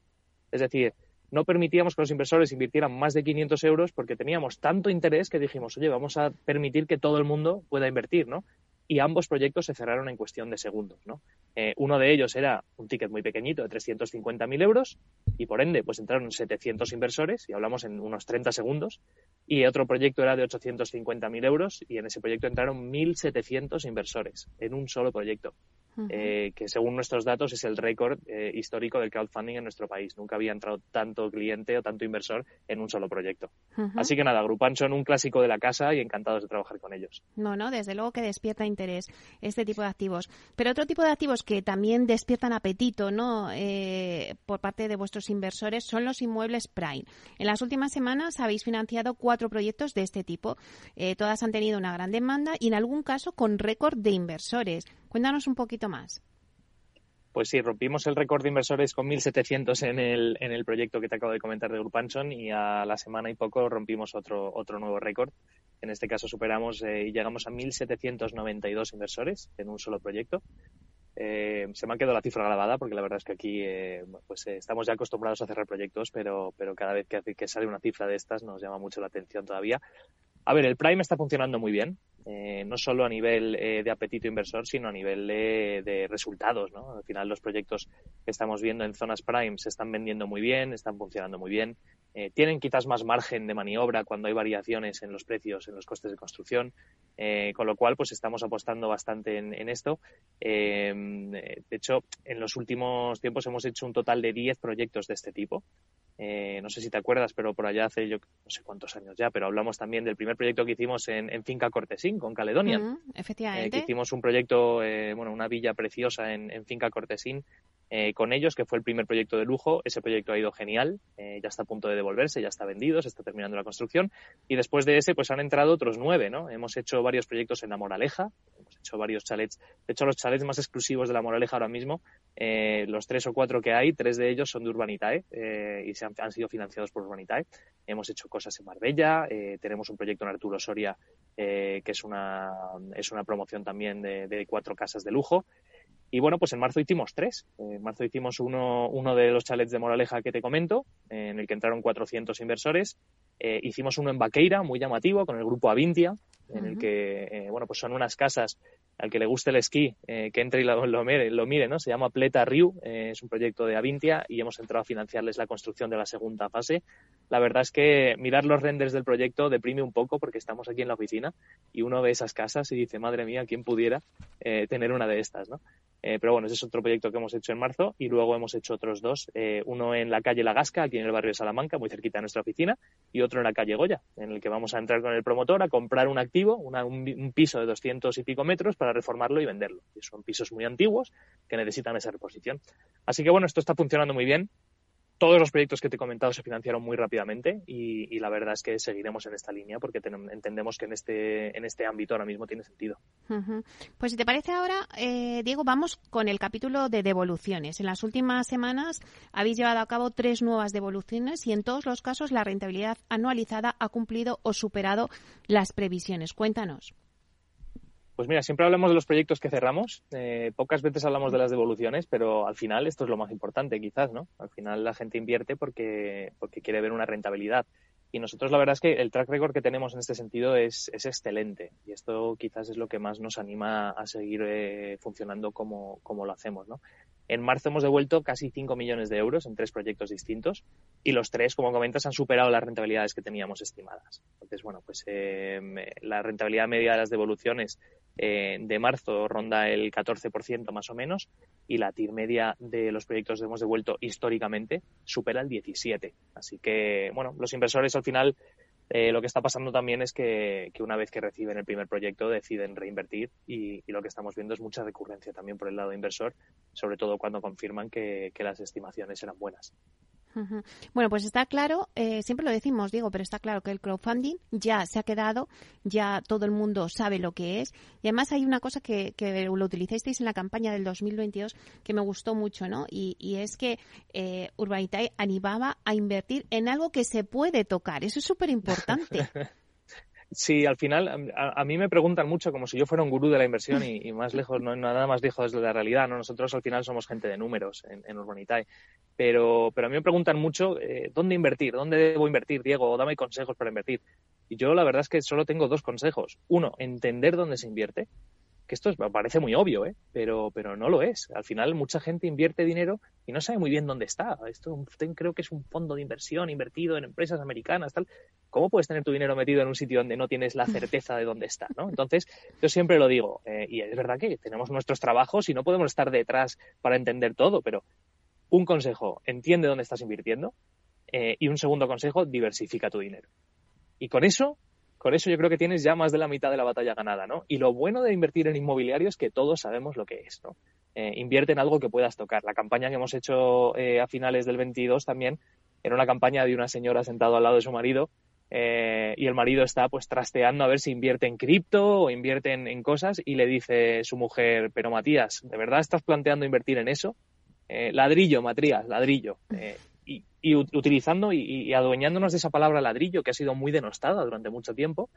Es decir, no permitíamos que los inversores invirtieran más de 500 euros porque teníamos tanto interés que dijimos, oye, vamos a permitir que todo el mundo pueda invertir, ¿no? y ambos proyectos se cerraron en cuestión de segundos. ¿no? Eh, uno de ellos era un ticket muy pequeñito de 350.000 euros y por ende pues entraron 700 inversores y hablamos en unos 30 segundos y otro proyecto era de 850.000 euros y en ese proyecto entraron 1.700 inversores en un solo proyecto. Eh, que según nuestros datos es el récord eh, histórico del crowdfunding en nuestro país. Nunca había entrado tanto cliente o tanto inversor en un solo proyecto. Así que nada, Grupan son un clásico de la casa y encantados de trabajar con ellos. No, no, desde luego que despierta interés este tipo de activos. Pero otro tipo de activos que también despiertan apetito ¿no? Eh, por parte de vuestros inversores son los inmuebles Prime. En las últimas semanas habéis financiado cuatro proyectos de este tipo. todas han tenido una gran demanda y en algún caso con récord de inversores. Cuéntanos un poquito más. Pues sí, rompimos el récord de inversores con 1.700 en el, en el proyecto que te acabo de comentar de Grupanson y a la semana y poco rompimos otro, otro nuevo récord. En este caso superamos eh, y llegamos a 1.792 inversores en un solo proyecto. Eh, se me ha quedado la cifra grabada porque la verdad es que aquí eh, pues estamos ya acostumbrados a cerrar proyectos, pero, pero cada vez que, que sale una cifra de estas nos llama mucho la atención todavía. A ver, el Prime está funcionando muy bien, eh, no solo a nivel eh, de apetito inversor, sino a nivel de, resultados. ¿no? Al final, los proyectos que estamos viendo en zonas Prime se están vendiendo muy bien, están funcionando muy bien. Eh, tienen quizás más margen de maniobra cuando hay variaciones en los precios, en los costes de construcción, con lo cual, pues estamos apostando bastante en, esto. de hecho, en los últimos tiempos hemos hecho un total de 10 proyectos de este tipo. Eh, no sé si te acuerdas, pero por allá hace yo no sé cuántos años ya, pero hablamos también del primer proyecto que hicimos en, Finca Cortesín, con Caledonia. Mm, efectivamente. Eh, hicimos un proyecto, eh, bueno, una villa preciosa en, en Finca Cortesín, eh, con ellos, que fue el primer proyecto de lujo. Ese proyecto ha ido genial, eh, ya está a punto de devolverse, ya está vendido, se está terminando la construcción. Y después de ese, pues han entrado otros nueve, ¿no? Hemos hecho varios proyectos en La Moraleja, hemos hecho varios chalets. De hecho, los chalets más exclusivos de La Moraleja ahora mismo, eh, los tres o cuatro que hay, tres de ellos son de Urbanitae y se han, sido financiados por Urbanitae. Hemos hecho cosas en Marbella, tenemos un proyecto en Arturo Soria, que es una, es una promoción también de, de cuatro casas de lujo. Y bueno, pues en marzo hicimos tres. En marzo hicimos uno, uno de los chalets de Moraleja que te comento, en el que entraron 400 inversores. Eh, hicimos uno en Baqueira, muy llamativo, con el grupo Avintia, en el que, eh, bueno, pues son unas casas al que le guste el esquí, eh, que entre y lo, lo, mire, lo mire, ¿no? Se llama Pleta Riu, es un proyecto de Avintia y hemos entrado a financiarles la construcción de la segunda fase. La verdad es que mirar los renders del proyecto deprime un poco porque estamos aquí en la oficina y uno ve esas casas y dice, madre mía, ¿quién pudiera tener una de estas, ¿no? Eh, pero bueno, ese es otro proyecto que hemos hecho en marzo y luego hemos hecho otros dos, eh, uno en la calle La Gasca, aquí en el barrio de Salamanca, muy cerquita de nuestra oficina, y otro en la calle Goya, en el que vamos a entrar con el promotor a comprar un activo, un, piso de 200 y pico metros para reformarlo y venderlo. Y son pisos muy antiguos que necesitan esa reposición. Así que bueno, esto está funcionando muy bien todos los proyectos que te he comentado se financiaron muy rápidamente y, la verdad es que seguiremos en esta línea porque entendemos que en este, en este ámbito ahora mismo tiene sentido. Pues si te parece ahora, eh, Diego, vamos con el capítulo de devoluciones. En las últimas semanas habéis llevado a cabo tres nuevas devoluciones y en todos los casos la rentabilidad anualizada ha cumplido o superado las previsiones. Cuéntanos. Pues mira, siempre hablamos de los proyectos que cerramos, eh, pocas veces hablamos de las devoluciones, pero al final esto es lo más importante quizás, ¿no? Al final la gente invierte porque, porque quiere ver una rentabilidad. Y nosotros la verdad es que el track record que tenemos en este sentido es, es excelente y esto quizás es lo que más nos anima a seguir eh, funcionando como, como lo hacemos, ¿no? En marzo hemos devuelto casi 5 millones de euros en tres proyectos distintos y los tres, como comentas, han superado las rentabilidades que teníamos estimadas. Entonces, bueno, pues eh, la rentabilidad media de las devoluciones eh, de marzo ronda el 14% más o menos y la TIR media de los proyectos que hemos devuelto históricamente supera el 17%. Así que, bueno, los inversores al final eh, lo que está pasando también es que, una vez que reciben el primer proyecto deciden reinvertir y, lo que estamos viendo es mucha recurrencia también por el lado inversor, sobre todo cuando confirman que las estimaciones eran buenas. Bueno, pues está claro, eh, siempre lo decimos, Diego, pero está claro que el crowdfunding ya se ha quedado, ya todo el mundo sabe lo que es. Y además hay una cosa que, lo utilizasteis en la campaña del 2022 que me gustó mucho, ¿no? Y, es que eh, Urbanitae animaba a invertir en algo que se puede tocar. Eso es súper importante. (laughs) Sí, al final a, mí me preguntan mucho como si yo fuera un gurú de la inversión y, más lejos, no nada más lejos de la realidad. ¿no? Nosotros al final somos gente de números en, en Urbanitae. Pero, pero a mí me preguntan mucho eh, dónde invertir, dónde debo invertir, Diego, dame consejos para invertir. Y yo la verdad es que solo tengo dos consejos. Uno, entender dónde se invierte que esto es, parece muy obvio, ¿eh? pero, pero no lo es. Al final mucha gente invierte dinero y no sabe muy bien dónde está. Esto creo que es un fondo de inversión invertido en empresas americanas, tal. ¿Cómo puedes tener tu dinero metido en un sitio donde no tienes la certeza de dónde está? ¿no? Entonces, yo siempre lo digo, eh, y es verdad que tenemos nuestros trabajos y no podemos estar detrás para entender todo, pero un consejo, entiende dónde estás invirtiendo. Eh, y un segundo consejo, diversifica tu dinero. Y con eso con eso yo creo que tienes ya más de la mitad de la batalla ganada, ¿no? Y lo bueno de invertir en inmobiliario es que todos sabemos lo que es, ¿no? Eh, invierte en algo que puedas tocar. La campaña que hemos hecho eh, a finales del 22 también era una campaña de una señora sentada al lado de su marido eh, y el marido está pues trasteando a ver si invierte en cripto o invierte en, cosas y le dice su mujer, pero Matías, ¿de verdad estás planteando invertir en eso? ladrillo, Matías, ladrillo y utilizando y, adueñándonos de esa palabra ladrillo que ha sido muy denostada durante mucho tiempo,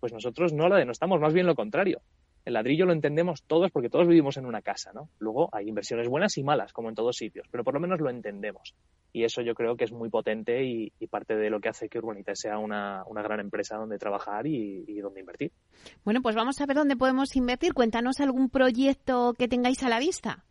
pues nosotros no la denostamos, más bien lo contrario. El ladrillo lo entendemos todos porque todos vivimos en una casa, ¿no? Luego hay inversiones buenas y malas, como en todos sitios, pero por lo menos lo entendemos. y eso yo creo que es muy potente y, parte de lo que hace que Urbanita sea una, gran empresa donde trabajar y, y, donde invertir. Bueno, pues vamos a ver dónde podemos invertir. Cuéntanos algún proyecto que tengáis a la vista.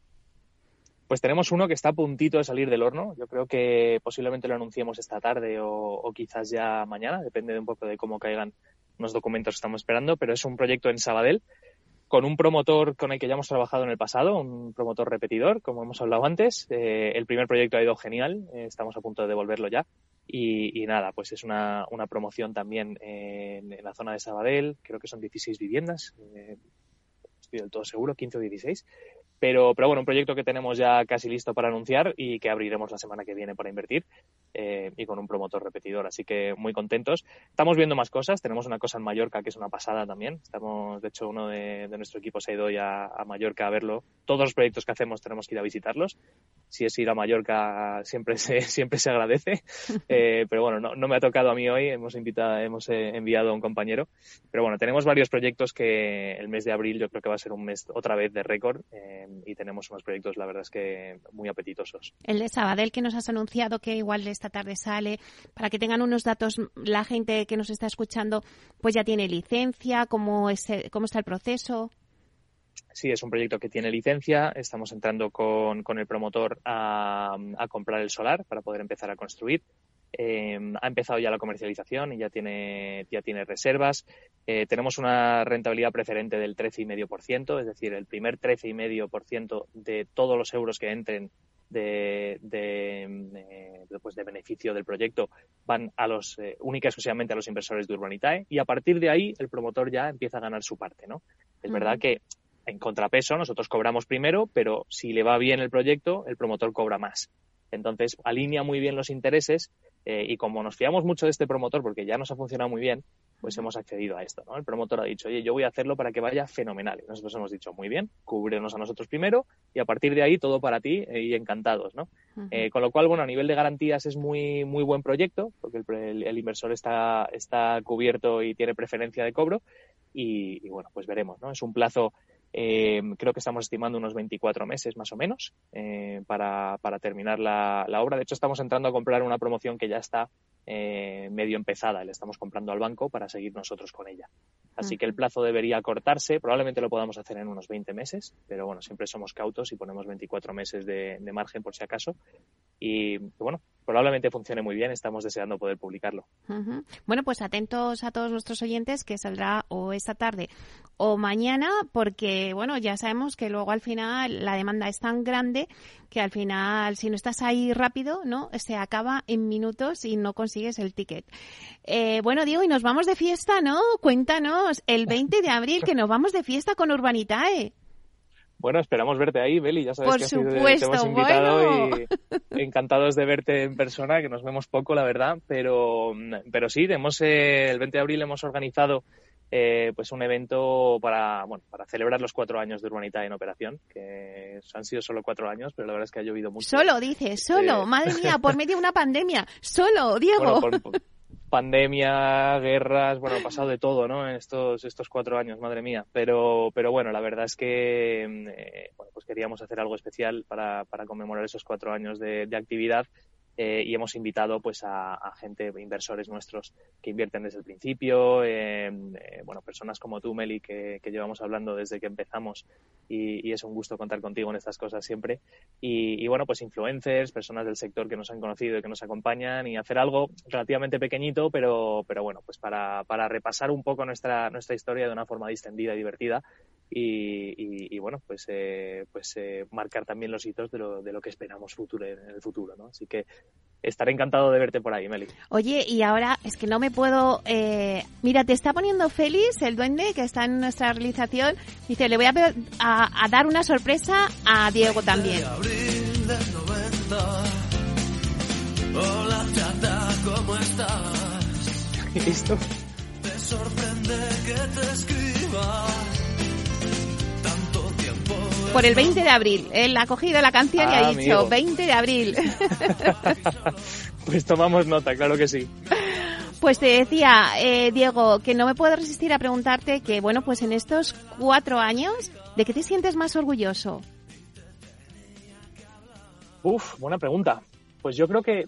Pues tenemos uno que está a puntito de salir del horno. Yo creo que posiblemente lo anunciemos esta tarde o, quizás ya mañana, depende de un poco de cómo caigan los documentos que estamos esperando, pero es un proyecto en Sabadell con un promotor con el que ya hemos trabajado en el pasado, un promotor repetidor, como hemos hablado antes. Eh, el primer proyecto ha ido genial, eh, estamos a punto de devolverlo ya. Y, nada, pues es una, promoción también en, la zona de Sabadell, creo que son 16 viviendas, eh, estoy del todo seguro, 15 o 16. Pero, pero bueno, un proyecto que tenemos ya casi listo para anunciar y que abriremos la semana que viene para invertir eh, y con un promotor repetidor. Así que muy contentos. Estamos viendo más cosas. Tenemos una cosa en Mallorca que es una pasada también. Estamos, de hecho, uno de, nuestro equipo se ha ido ya a Mallorca a verlo. Todos los proyectos que hacemos tenemos que ir a visitarlos. Si es ir a Mallorca, siempre se, (laughs) siempre se agradece. (laughs) Eh, pero bueno, no, no, me ha tocado a mí hoy. Hemos, invitado, hemos eh, enviado a un compañero. Pero bueno, tenemos varios proyectos que el mes de abril yo creo que va a ser un mes otra vez de récord y tenemos unos proyectos, la verdad es que muy apetitosos. El de Sabadell que nos has anunciado que igual esta tarde sale, para que tengan unos datos, la gente que nos está escuchando, pues ya tiene licencia, cómo, es, cómo está el proceso. Sí, es un proyecto que tiene licencia. Estamos entrando con, con el promotor a, a comprar el solar para poder empezar a construir. Eh, ha empezado ya la comercialización y ya tiene, ya tiene reservas. Eh, tenemos una rentabilidad preferente del 13,5%, es decir, el primer 13,5% de todos los euros que entren de, de, eh, pues de beneficio del proyecto van a los eh, única y exclusivamente a los inversores de Urbanitae y a partir de ahí el promotor ya empieza a ganar su parte, ¿no? Es verdad que en contrapeso nosotros cobramos primero, pero si le va bien el proyecto, el promotor cobra más. Entonces alinea muy bien los intereses eh, y como nos fiamos mucho de este promotor, porque ya nos ha funcionado muy bien, pues hemos accedido a esto. ¿no? El promotor ha dicho, oye, yo voy a hacerlo para que vaya fenomenal. Y nosotros hemos dicho, muy bien, cúbrenos a nosotros primero y a partir de ahí todo para ti eh, y encantados. ¿no? Eh, con lo cual, bueno, a nivel de garantías es muy, muy buen proyecto, porque el, inversor está, está cubierto y tiene preferencia de cobro. Y, y, bueno, pues veremos, ¿no? Es un plazo eh, creo que estamos estimando unos 24 meses más o menos eh, para, para, terminar la, la, obra. De hecho, estamos entrando a comprar una promoción que ya está eh, medio empezada. Le estamos comprando al banco para seguir nosotros con ella. Así que el plazo debería cortarse. Probablemente lo podamos hacer en unos 20 meses, pero bueno, siempre somos cautos y ponemos 24 meses de, de margen por si acaso. Y bueno, probablemente funcione muy bien. Estamos deseando poder publicarlo. Bueno, pues atentos a todos nuestros oyentes que saldrá o esta tarde o mañana, porque bueno, ya sabemos que luego al final la demanda es tan grande que al final si no estás ahí rápido, ¿no? Se acaba en minutos y no consigues el ticket. Eh, bueno, Diego, y nos vamos de fiesta, ¿no? Cuéntanos, el 20 de abril que nos vamos de fiesta con Urbanitae. Bueno, esperamos verte ahí, Beli. Ya sabes que te hemos invitado y encantados de verte en persona, que nos vemos poco, la verdad. Pero, pero sí, hemos, eh, el 20 de abril hemos organizado eh, pues un evento para, bueno, para celebrar los cuatro años de Urbanita en operación, que han sido solo cuatro años, pero la verdad es que ha llovido mucho. Solo, dice, solo, madre mía, por medio de una pandemia, solo, (laughs) Diego. Pandemia, guerras, bueno, ha pasado de todo, ¿no? En estos, estos cuatro años, madre mía. Pero, pero bueno, la verdad es que eh, bueno, pues queríamos hacer algo especial para, para conmemorar esos cuatro años de, de actividad eh, y hemos invitado pues a, gente, inversores nuestros que invierten desde el principio, eh, bueno, personas como tú, Meli, que, llevamos hablando desde que empezamos y, es un gusto contar contigo en estas cosas siempre. Y, bueno, pues influencers, personas del sector que nos han conocido y que nos acompañan y hacer algo relativamente pequeñito, pero, pero bueno, pues para, para repasar un poco nuestra, nuestra historia de una forma distendida y divertida y, bueno, pues, eh, pues eh, marcar también los hitos de lo, de lo que esperamos futuro, en el futuro, ¿no? Así que estaré encantado de verte por ahí, Meli. Oye, y ahora es que no me puedo... Eh... Mira, te está poniendo Félix, el duende que está en nuestra realización. Dice, le voy a, a, dar una sorpresa a Diego también. Hola, chata, ¿cómo estás? ¿Esto? Te sorprende que te escriba por el 20 de abril. Él ha cogido la canción y ha ah, dicho 20 de abril. (laughs) pues tomamos nota, claro que sí. Pues te decía, eh, Diego, que no me puedo resistir a preguntarte que, bueno, pues en estos cuatro años, ¿de qué te sientes más orgulloso? Uf, buena pregunta. Pues yo creo que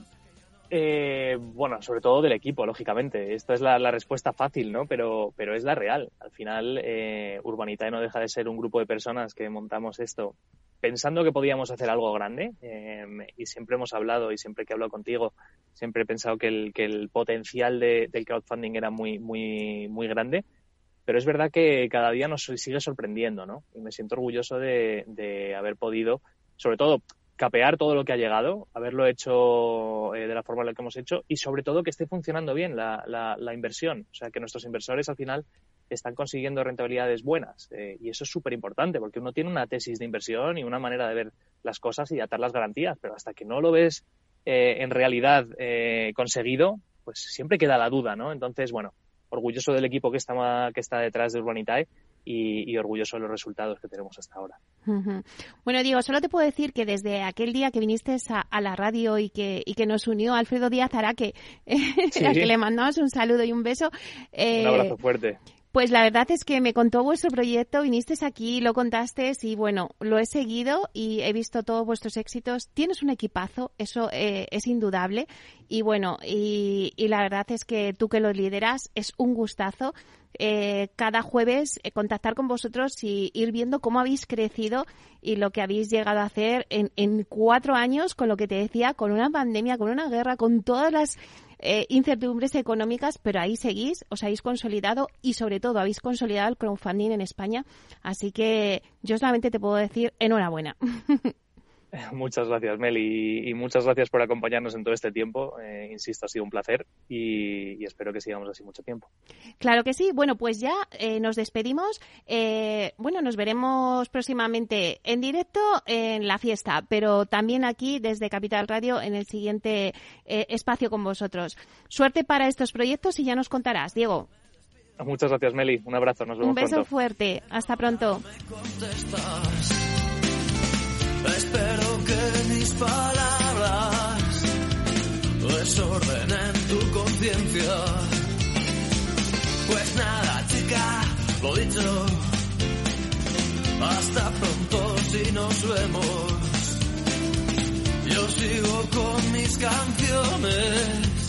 eh, bueno, sobre todo del equipo, lógicamente. Esta es la, respuesta fácil, ¿no? Pero, pero es la real. Al final, eh, Urbanitae no deja de ser un grupo de personas que montamos esto pensando que podíamos hacer algo grande. Em, y siempre hemos hablado, y siempre que hablo contigo, siempre he pensado que el, que el potencial del crowdfunding era muy, muy, muy grande. Pero es verdad que cada día nos sigue sorprendiendo, ¿no? Y me siento orgulloso de, de haber podido, sobre todo, capear todo lo que ha llegado, haberlo hecho eh, de la forma en la que hemos hecho y sobre todo que esté funcionando bien la, inversión. O sea, que nuestros inversores al final están consiguiendo rentabilidades buenas. Eh, y eso es súper importante porque uno tiene una tesis de inversión y una manera de ver las cosas y atar las garantías, pero hasta que no lo ves eh, en realidad conseguido, pues siempre queda la duda, ¿no? Entonces, bueno, orgulloso del equipo que está, que está detrás de Urbanitae y, orgulloso de los resultados que tenemos hasta ahora. Bueno, Diego, solo te puedo decir que desde aquel día que viniste a, la radio y que, y que nos unió Alfredo Díaz Araque, (laughs) sí. a que le mandamos un saludo y un beso. un abrazo fuerte. Pues la verdad es que me contó vuestro proyecto, viniste aquí, lo contaste y bueno, lo he seguido y he visto todos vuestros éxitos. Tienes un equipazo, eso eh, es indudable. Y bueno, y, la verdad es que tú que lo lideras es un gustazo. Eh, cada jueves eh, contactar con vosotros y ir viendo cómo habéis crecido y lo que habéis llegado a hacer en, en cuatro años, con lo que te decía, con una pandemia, con una guerra, con todas las eh, incertidumbres económicas, pero ahí seguís, os habéis consolidado y sobre todo habéis consolidado el crowdfunding en España. Así que yo solamente te puedo decir enhorabuena. (laughs) (laughs) Muchas gracias, Meli, y, muchas gracias por acompañarnos en todo este tiempo. Eh, insisto, ha sido un placer y, espero que sigamos así mucho tiempo. Claro que sí. Bueno, pues ya eh, nos despedimos. Eh, bueno, nos veremos próximamente en directo en la fiesta, pero también aquí desde Capital Radio en el siguiente espacio con vosotros. Suerte para estos proyectos y ya nos contarás, Diego. Muchas gracias, Meli. Un abrazo. Nos vemos Un beso fuerte. Hasta pronto. Espero que mis palabras desordenen tu conciencia. Pues nada, chica, lo dicho. Hasta pronto si nos vemos. Yo sigo con mis canciones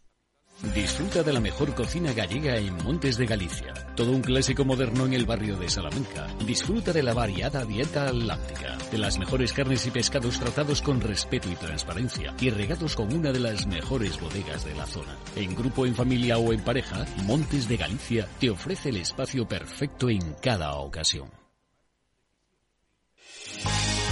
Disfruta de la mejor cocina gallega en Montes de Galicia. Todo un clásico moderno en el barrio de Salamanca. Disfruta de la variada dieta atlántica, de las mejores carnes y pescados tratados con respeto y transparencia y regados con una de las mejores bodegas de la zona. En grupo, en familia o en pareja, Montes de Galicia te ofrece el espacio perfecto en cada ocasión.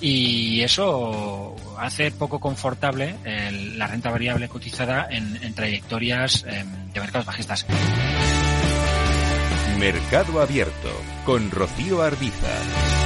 Y eso hace poco confortable el, la renta variable cotizada en, trayectorias eh, de mercados bajistas. Mercado Abierto con Rocío Arbiza.